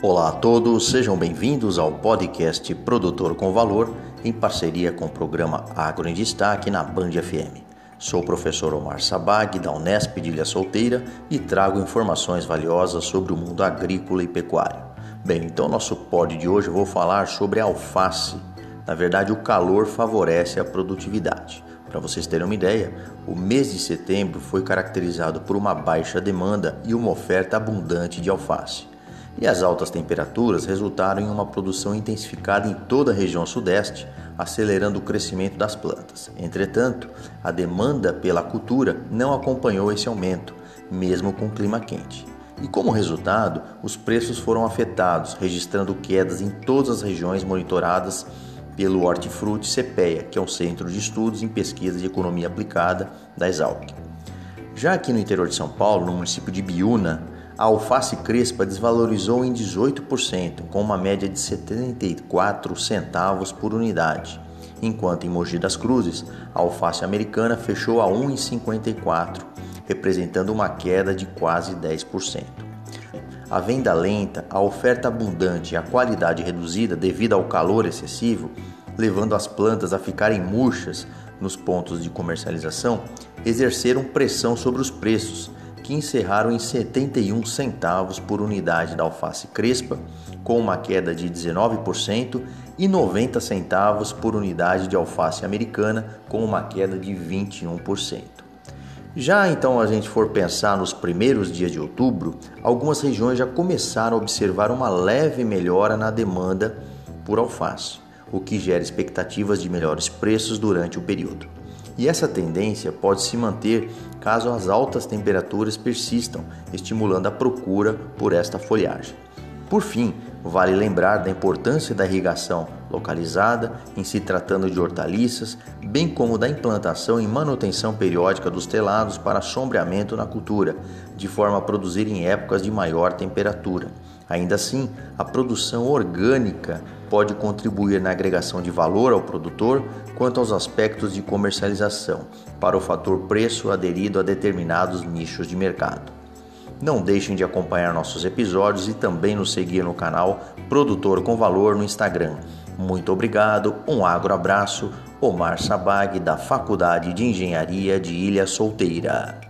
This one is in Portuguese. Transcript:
Olá a todos, sejam bem-vindos ao podcast Produtor com Valor, em parceria com o programa Agro em Destaque na Band FM. Sou o professor Omar Sabag, da Unesp de Ilha Solteira, e trago informações valiosas sobre o mundo agrícola e pecuário. Bem, então nosso pod de hoje eu vou falar sobre alface. Na verdade, o calor favorece a produtividade. Para vocês terem uma ideia, o mês de setembro foi caracterizado por uma baixa demanda e uma oferta abundante de alface. E as altas temperaturas resultaram em uma produção intensificada em toda a região sudeste, acelerando o crescimento das plantas. Entretanto, a demanda pela cultura não acompanhou esse aumento, mesmo com o clima quente. E como resultado, os preços foram afetados, registrando quedas em todas as regiões monitoradas pelo Hortifruti CPEA, que é um centro de estudos em pesquisa de economia aplicada da Exalc. Já aqui no interior de São Paulo, no município de Biúna, a alface crespa desvalorizou em 18%, com uma média de 74 centavos por unidade, enquanto em Mogi das Cruzes, a alface americana fechou a 1,54, representando uma queda de quase 10%. A venda lenta, a oferta abundante e a qualidade reduzida devido ao calor excessivo, levando as plantas a ficarem murchas nos pontos de comercialização, exerceram pressão sobre os preços, que encerraram em 71 centavos por unidade da alface crespa, com uma queda de 19%, e 90 centavos por unidade de alface americana, com uma queda de 21%. Já então a gente for pensar nos primeiros dias de outubro, algumas regiões já começaram a observar uma leve melhora na demanda por alface, o que gera expectativas de melhores preços durante o período. E essa tendência pode se manter caso as altas temperaturas persistam, estimulando a procura por esta folhagem. Por fim, vale lembrar da importância da irrigação localizada em se tratando de hortaliças, bem como da implantação e manutenção periódica dos telados para sombreamento na cultura, de forma a produzir em épocas de maior temperatura. Ainda assim, a produção orgânica pode contribuir na agregação de valor ao produtor quanto aos aspectos de comercialização, para o fator preço aderido a determinados nichos de mercado. Não deixem de acompanhar nossos episódios e também nos seguir no canal Produtor com Valor no Instagram. Muito obrigado, um agro abraço, Omar Sabag, da Faculdade de Engenharia de Ilha Solteira.